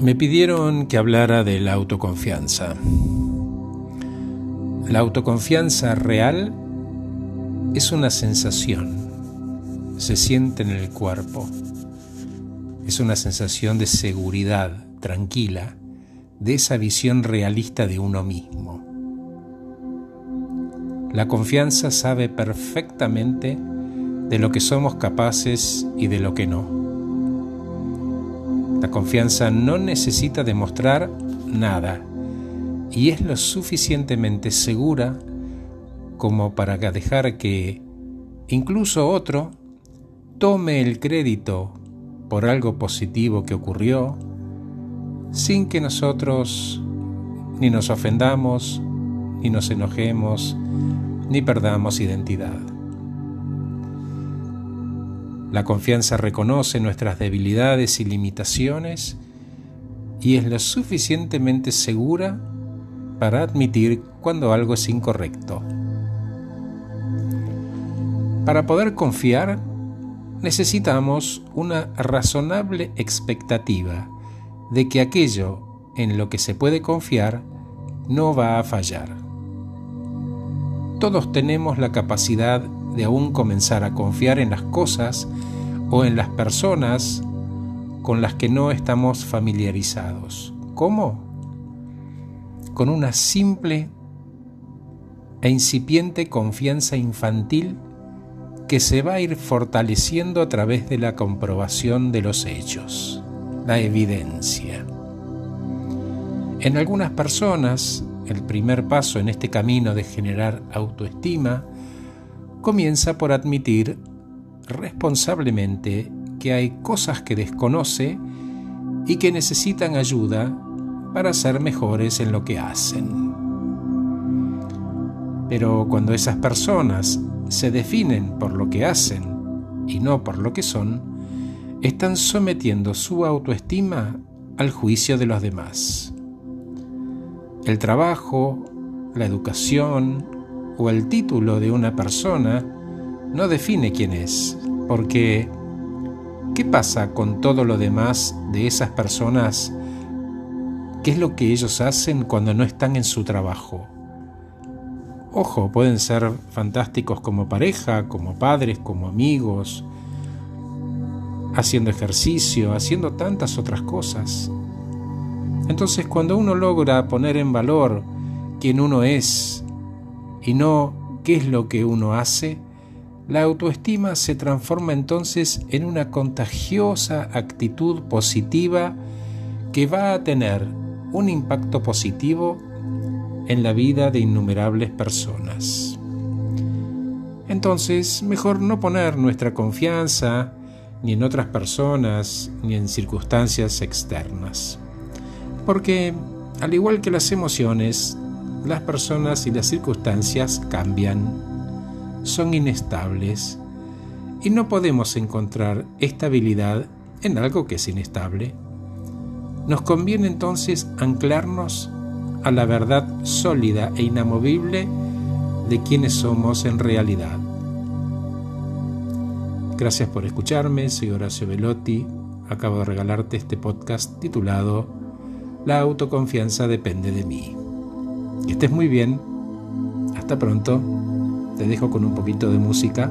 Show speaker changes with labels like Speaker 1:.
Speaker 1: Me pidieron que hablara de la autoconfianza. La autoconfianza real es una sensación, se siente en el cuerpo. Es una sensación de seguridad tranquila, de esa visión realista de uno mismo. La confianza sabe perfectamente de lo que somos capaces y de lo que no la confianza no necesita demostrar nada y es lo suficientemente segura como para dejar que incluso otro tome el crédito por algo positivo que ocurrió sin que nosotros ni nos ofendamos, ni nos enojemos, ni perdamos identidad. La confianza reconoce nuestras debilidades y limitaciones y es lo suficientemente segura para admitir cuando algo es incorrecto. Para poder confiar, necesitamos una razonable expectativa de que aquello en lo que se puede confiar no va a fallar. Todos tenemos la capacidad de aún comenzar a confiar en las cosas o en las personas con las que no estamos familiarizados. ¿Cómo? Con una simple e incipiente confianza infantil que se va a ir fortaleciendo a través de la comprobación de los hechos, la evidencia. En algunas personas, el primer paso en este camino de generar autoestima comienza por admitir responsablemente que hay cosas que desconoce y que necesitan ayuda para ser mejores en lo que hacen. Pero cuando esas personas se definen por lo que hacen y no por lo que son, están sometiendo su autoestima al juicio de los demás. El trabajo, la educación, o el título de una persona no define quién es, porque ¿qué pasa con todo lo demás de esas personas? ¿Qué es lo que ellos hacen cuando no están en su trabajo? Ojo, pueden ser fantásticos como pareja, como padres, como amigos, haciendo ejercicio, haciendo tantas otras cosas. Entonces cuando uno logra poner en valor quién uno es y no qué es lo que uno hace, la autoestima se transforma entonces en una contagiosa actitud positiva que va a tener un impacto positivo en la vida de innumerables personas. Entonces, mejor no poner nuestra confianza ni en otras personas ni en circunstancias externas. Porque, al igual que las emociones, las personas y las circunstancias cambian, son inestables y no podemos encontrar estabilidad en algo que es inestable. Nos conviene entonces anclarnos a la verdad sólida e inamovible de quienes somos en realidad. Gracias por escucharme, soy Horacio Velotti, acabo de regalarte este podcast titulado La autoconfianza depende de mí. Que estés muy bien. Hasta pronto. Te dejo con un poquito de música